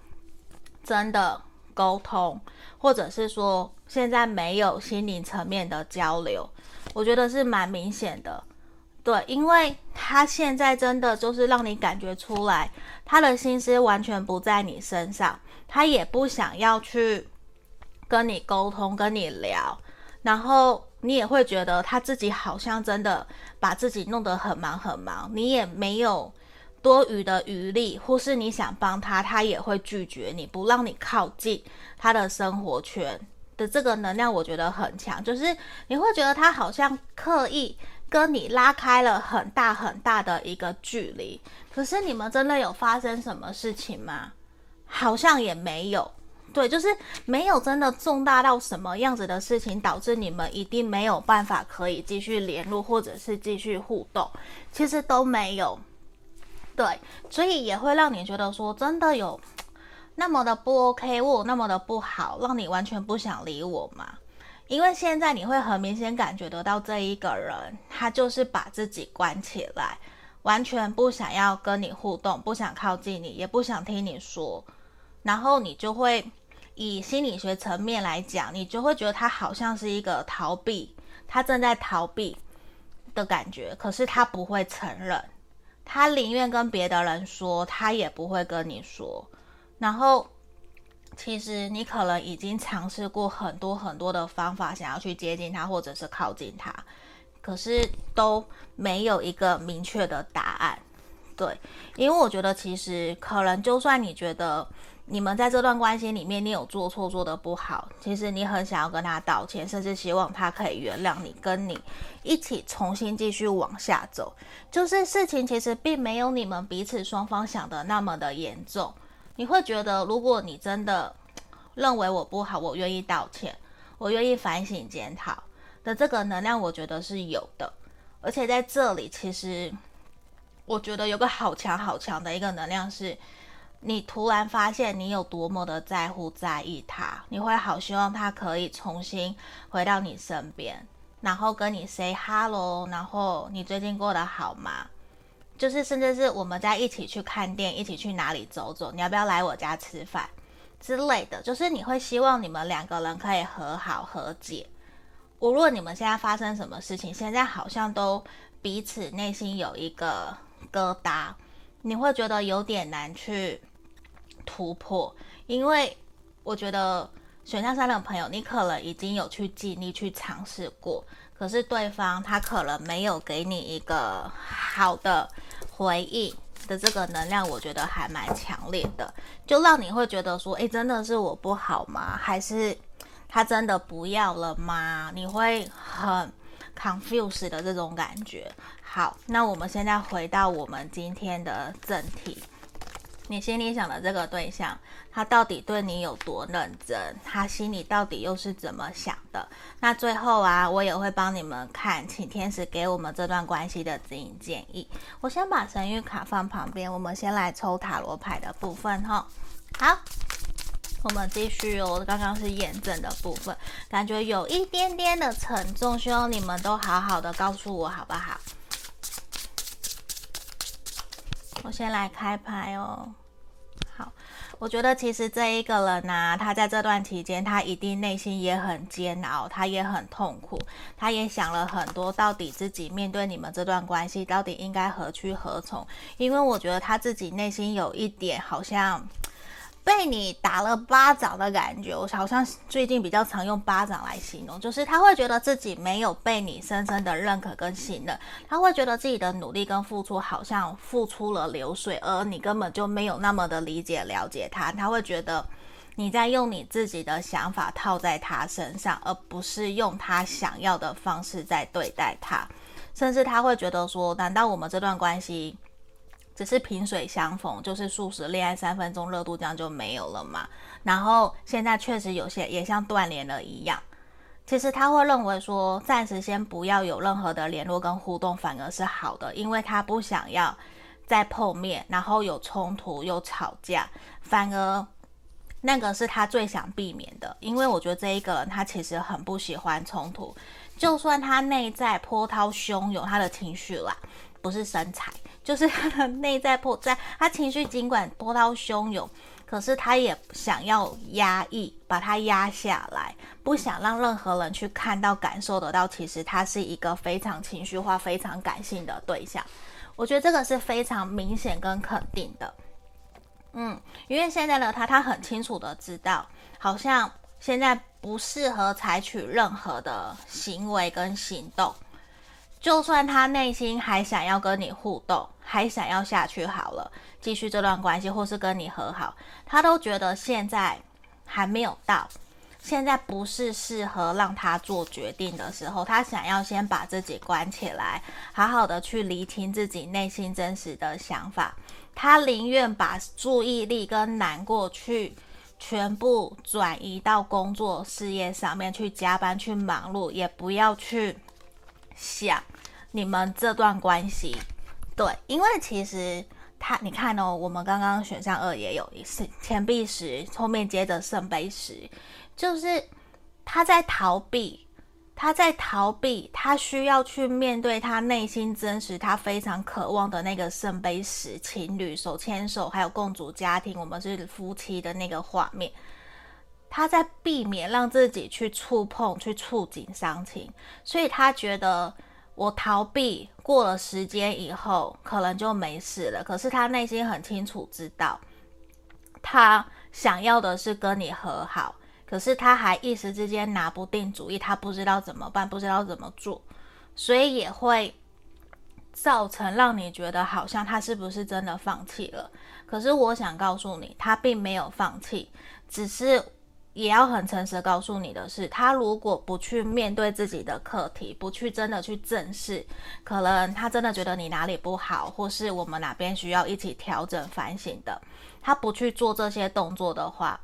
真的沟通，或者是说现在没有心灵层面的交流，我觉得是蛮明显的。对，因为他现在真的就是让你感觉出来，他的心思完全不在你身上。他也不想要去跟你沟通、跟你聊，然后你也会觉得他自己好像真的把自己弄得很忙很忙，你也没有多余的余力，或是你想帮他，他也会拒绝你，不让你靠近他的生活圈的这个能量，我觉得很强，就是你会觉得他好像刻意跟你拉开了很大很大的一个距离，可是你们真的有发生什么事情吗？好像也没有，对，就是没有真的重大到什么样子的事情，导致你们一定没有办法可以继续联络，或者是继续互动，其实都没有，对，所以也会让你觉得说，真的有那么的不 OK，我那么的不好，让你完全不想理我吗？因为现在你会很明显感觉得到，这一个人他就是把自己关起来，完全不想要跟你互动，不想靠近你，也不想听你说。然后你就会以心理学层面来讲，你就会觉得他好像是一个逃避，他正在逃避的感觉，可是他不会承认，他宁愿跟别的人说，他也不会跟你说。然后，其实你可能已经尝试过很多很多的方法，想要去接近他，或者是靠近他，可是都没有一个明确的答案。对，因为我觉得其实可能，就算你觉得你们在这段关系里面你有做错、做得不好，其实你很想要跟他道歉，甚至希望他可以原谅你，跟你一起重新继续往下走。就是事情其实并没有你们彼此双方想的那么的严重。你会觉得，如果你真的认为我不好，我愿意道歉，我愿意反省检讨的这个能量，我觉得是有的。而且在这里，其实。我觉得有个好强好强的一个能量是，你突然发现你有多么的在乎在意他，你会好希望他可以重新回到你身边，然后跟你 say hello，然后你最近过得好吗？就是甚至是我们在一起去看电影，一起去哪里走走，你要不要来我家吃饭之类的？就是你会希望你们两个人可以和好和解。无论你们现在发生什么事情，现在好像都彼此内心有一个。疙瘩，你会觉得有点难去突破，因为我觉得选项三的朋友，你可能已经有去尽力去尝试过，可是对方他可能没有给你一个好的回应的这个能量，我觉得还蛮强烈的，就让你会觉得说，诶，真的是我不好吗？还是他真的不要了吗？你会很 confuse 的这种感觉。好，那我们现在回到我们今天的正题。你心里想的这个对象，他到底对你有多认真？他心里到底又是怎么想的？那最后啊，我也会帮你们看，请天使给我们这段关系的指引建议。我先把神谕卡放旁边，我们先来抽塔罗牌的部分哈。好，我们继续哦。刚刚是验证的部分，感觉有一点点的沉重，希望你们都好好的告诉我，好不好？我先来开牌哦。我觉得其实这一个人呢、他在这段期间，他一定内心也很煎熬，他也很痛苦，他也想了很多，到底自己面对你们这段关系，到底应该何去何从？因为我觉得他自己内心有一点好像。被你打了巴掌的感觉，我好像最近比较常用巴掌来形容，就是他会觉得自己没有被你深深的认可跟信任，他会觉得自己的努力跟付出好像付出了流水，而你根本就没有那么的理解了解他，他会觉得你在用你自己的想法套在他身上，而不是用他想要的方式在对待他，甚至他会觉得说，难道我们这段关系？只是萍水相逢，就是速食恋爱三分钟热度，这样就没有了嘛。然后现在确实有些也像断联了一样。其实他会认为说，暂时先不要有任何的联络跟互动，反而是好的，因为他不想要再碰面，然后有冲突又吵架，反而那个是他最想避免的。因为我觉得这一个人他其实很不喜欢冲突，就算他内在波涛汹涌，他的情绪啦，不是身材。就是他的内在波，在他情绪尽管波涛汹涌，可是他也想要压抑，把它压下来，不想让任何人去看到、感受得到。其实他是一个非常情绪化、非常感性的对象。我觉得这个是非常明显跟肯定的。嗯，因为现在的他，他很清楚的知道，好像现在不适合采取任何的行为跟行动。就算他内心还想要跟你互动，还想要下去好了，继续这段关系，或是跟你和好，他都觉得现在还没有到，现在不是适合让他做决定的时候。他想要先把自己关起来，好好的去厘清自己内心真实的想法。他宁愿把注意力跟难过去全部转移到工作事业上面去加班去忙碌，也不要去。想你们这段关系，对，因为其实他，你看哦，我们刚刚选项二也有一次钱币十，后面接着圣杯十，就是他在逃避，他在逃避，他需要去面对他内心真实，他非常渴望的那个圣杯十情侣手牵手，还有共组家庭，我们是夫妻的那个画面。他在避免让自己去触碰、去触景伤情，所以他觉得我逃避过了时间以后，可能就没事了。可是他内心很清楚知道，他想要的是跟你和好，可是他还一时之间拿不定主意，他不知道怎么办，不知道怎么做，所以也会造成让你觉得好像他是不是真的放弃了？可是我想告诉你，他并没有放弃，只是。也要很诚实告诉你的是，他如果不去面对自己的课题，不去真的去正视，可能他真的觉得你哪里不好，或是我们哪边需要一起调整反省的，他不去做这些动作的话，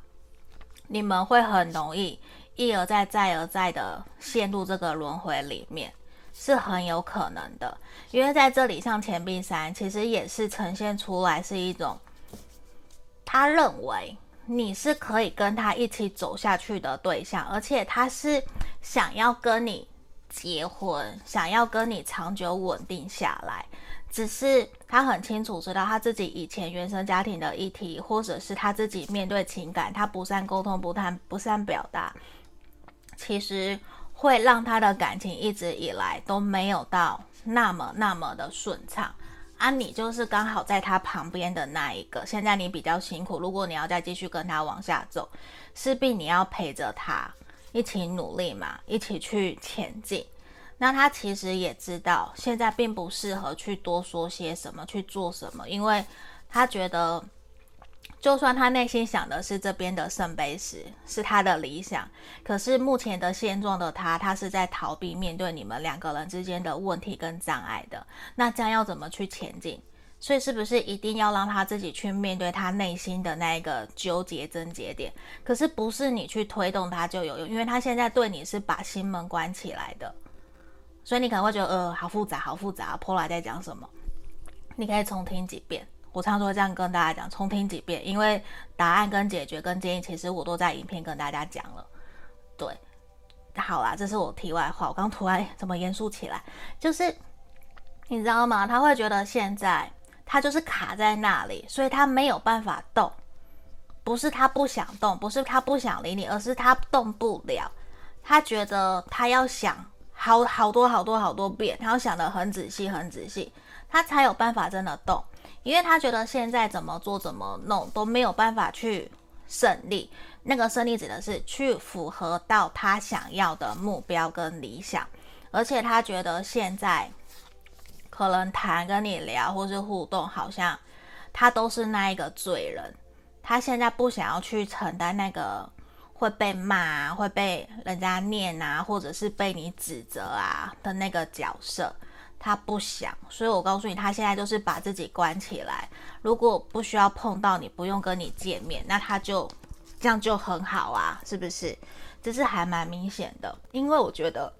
你们会很容易一而再、再而再的陷入这个轮回里面，是很有可能的。因为在这里，像钱币三，其实也是呈现出来是一种，他认为。你是可以跟他一起走下去的对象，而且他是想要跟你结婚，想要跟你长久稳定下来。只是他很清楚知道他自己以前原生家庭的议题，或者是他自己面对情感，他不善沟通、不谈、不善表达，其实会让他的感情一直以来都没有到那么那么的顺畅。啊，你就是刚好在他旁边的那一个。现在你比较辛苦，如果你要再继续跟他往下走，势必你要陪着他一起努力嘛，一起去前进。那他其实也知道，现在并不适合去多说些什么，去做什么，因为他觉得。就算他内心想的是这边的圣杯十是他的理想，可是目前的现状的他，他是在逃避面对你们两个人之间的问题跟障碍的。那将要怎么去前进？所以是不是一定要让他自己去面对他内心的那一个纠结症结点？可是不是你去推动他就有用，因为他现在对你是把心门关起来的，所以你可能会觉得呃，好复杂，好复杂。，Pola 在讲什么？你可以重听几遍。我常常会这样跟大家讲，重听几遍，因为答案跟解决跟建议，其实我都在影片跟大家讲了。对，好啦，这是我题外话。我刚突然 <laughs> 怎么严肃起来？就是你知道吗？他会觉得现在他就是卡在那里，所以他没有办法动。不是他不想动，不是他不想理你，而是他动不了。他觉得他要想好好多好多好多遍，他要想得很仔细很仔细，他才有办法真的动。因为他觉得现在怎么做怎么弄都没有办法去胜利，那个胜利指的是去符合到他想要的目标跟理想，而且他觉得现在可能谈跟你聊或是互动，好像他都是那一个罪人，他现在不想要去承担那个会被骂、会被人家念啊，或者是被你指责啊的那个角色。他不想，所以我告诉你，他现在就是把自己关起来。如果不需要碰到你，不用跟你见面，那他就这样就很好啊，是不是？这是还蛮明显的，因为我觉得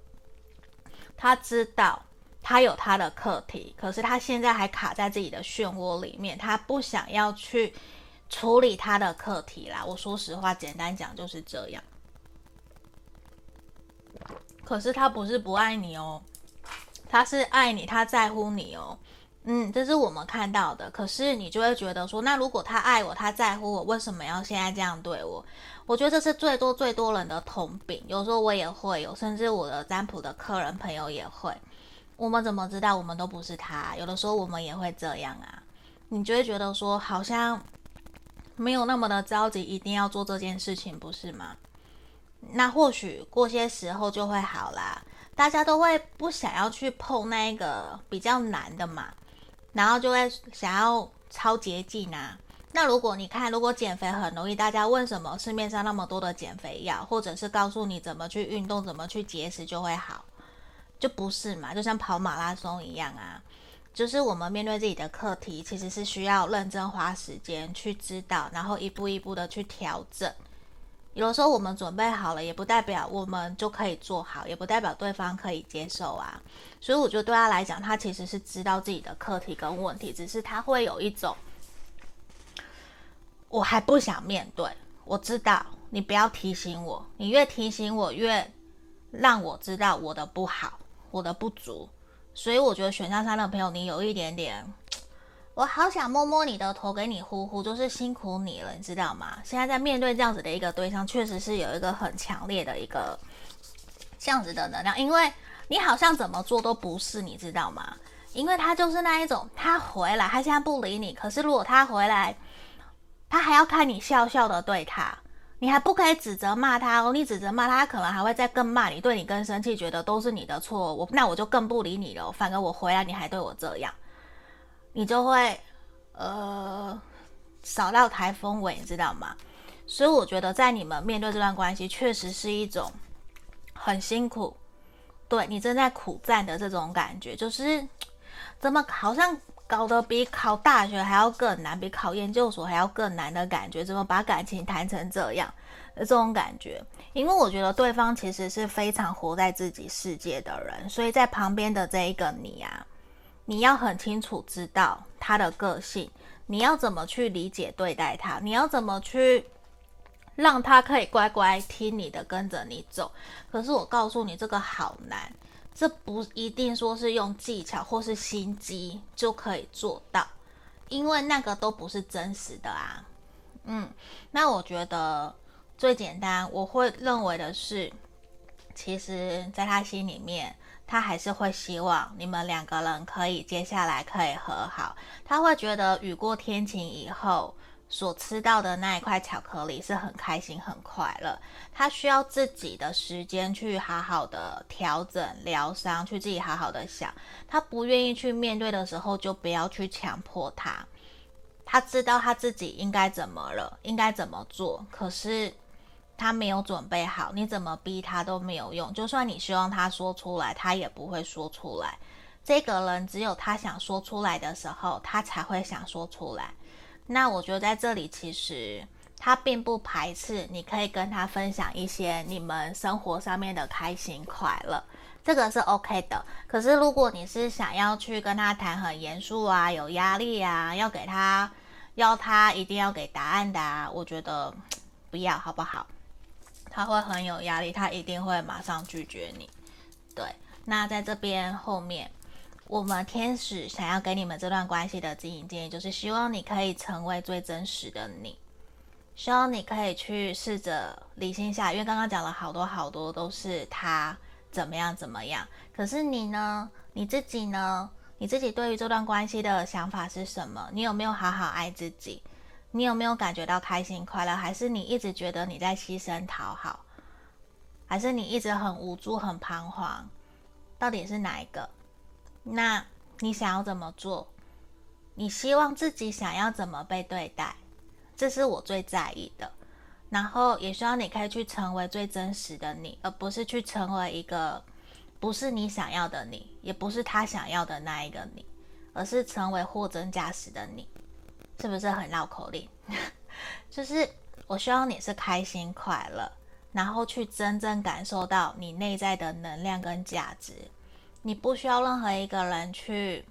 他知道他有他的课题，可是他现在还卡在自己的漩涡里面，他不想要去处理他的课题啦。我说实话，简单讲就是这样。可是他不是不爱你哦。他是爱你，他在乎你哦，嗯，这是我们看到的。可是你就会觉得说，那如果他爱我，他在乎我，为什么要现在这样对我？我觉得这是最多最多人的通病。有时候我也会有，甚至我的占卜的客人朋友也会。我们怎么知道我们都不是他？有的时候我们也会这样啊。你就会觉得说，好像没有那么的着急，一定要做这件事情，不是吗？那或许过些时候就会好啦。大家都会不想要去碰那个比较难的嘛，然后就会想要超捷径啊。那如果你看，如果减肥很容易，大家问什么市面上那么多的减肥药，或者是告诉你怎么去运动、怎么去节食就会好，就不是嘛？就像跑马拉松一样啊，就是我们面对自己的课题，其实是需要认真花时间去知道，然后一步一步的去调整。有的时候我们准备好了，也不代表我们就可以做好，也不代表对方可以接受啊。所以我觉得对他来讲，他其实是知道自己的课题跟问题，只是他会有一种，我还不想面对。我知道你不要提醒我，你越提醒我，越让我知道我的不好，我的不足。所以我觉得选项三的朋友，你有一点点。我好想摸摸你的头，给你呼呼，就是辛苦你了，你知道吗？现在在面对这样子的一个对象，确实是有一个很强烈的一个这样子的能量，因为你好像怎么做都不是，你知道吗？因为他就是那一种，他回来，他现在不理你，可是如果他回来，他还要看你笑笑的对他，你还不可以指责骂他哦，你指责骂他，可能还会再更骂你，对你更生气，觉得都是你的错，我那我就更不理你了，反而我回来你还对我这样，你就会呃扫到台风尾，你知道吗？所以我觉得在你们面对这段关系，确实是一种很辛苦，对你正在苦战的这种感觉，就是。怎么好像搞得比考大学还要更难，比考研究所还要更难的感觉？怎么把感情谈成这样这种感觉？因为我觉得对方其实是非常活在自己世界的人，所以在旁边的这一个你啊，你要很清楚知道他的个性，你要怎么去理解对待他，你要怎么去让他可以乖乖听你的，跟着你走。可是我告诉你，这个好难。这不一定说是用技巧或是心机就可以做到，因为那个都不是真实的啊。嗯，那我觉得最简单，我会认为的是，其实在他心里面，他还是会希望你们两个人可以接下来可以和好，他会觉得雨过天晴以后。所吃到的那一块巧克力是很开心、很快乐。他需要自己的时间去好好的调整、疗伤，去自己好好的想。他不愿意去面对的时候，就不要去强迫他。他知道他自己应该怎么了，应该怎么做，可是他没有准备好。你怎么逼他都没有用。就算你希望他说出来，他也不会说出来。这个人只有他想说出来的时候，他才会想说出来。那我觉得在这里，其实他并不排斥，你可以跟他分享一些你们生活上面的开心快乐，这个是 OK 的。可是如果你是想要去跟他谈很严肃啊、有压力啊，要给他要他一定要给答案的啊，我觉得 <tsk> 不要好不好？他会很有压力，他一定会马上拒绝你。对，那在这边后面。我们天使想要给你们这段关系的经营建议，就是希望你可以成为最真实的你，希望你可以去试着理性下，因为刚刚讲了好多好多都是他怎么样怎么样，可是你呢？你自己呢？你自己对于这段关系的想法是什么？你有没有好好爱自己？你有没有感觉到开心快乐？还是你一直觉得你在牺牲讨好？还是你一直很无助、很彷徨？到底是哪一个？那你想要怎么做？你希望自己想要怎么被对待？这是我最在意的。然后也希望你可以去成为最真实的你，而不是去成为一个不是你想要的你，也不是他想要的那一个你，而是成为货真价实的你。是不是很绕口令？<laughs> 就是我希望你是开心快乐，然后去真正感受到你内在的能量跟价值。你不需要任何一个人去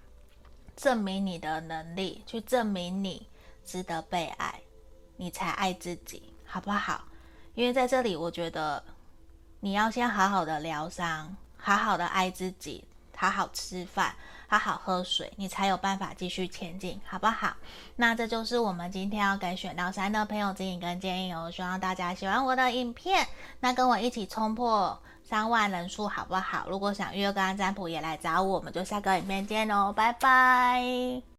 证明你的能力，去证明你值得被爱，你才爱自己，好不好？因为在这里，我觉得你要先好好的疗伤，好好的爱自己，好好吃饭，好好喝水，你才有办法继续前进，好不好？那这就是我们今天要给选到三的朋友指引跟建议哦。希望大家喜欢我的影片，那跟我一起冲破。三万人数好不好？如果想预约个占卜，也来找我，我们就下个影片见哦，拜拜。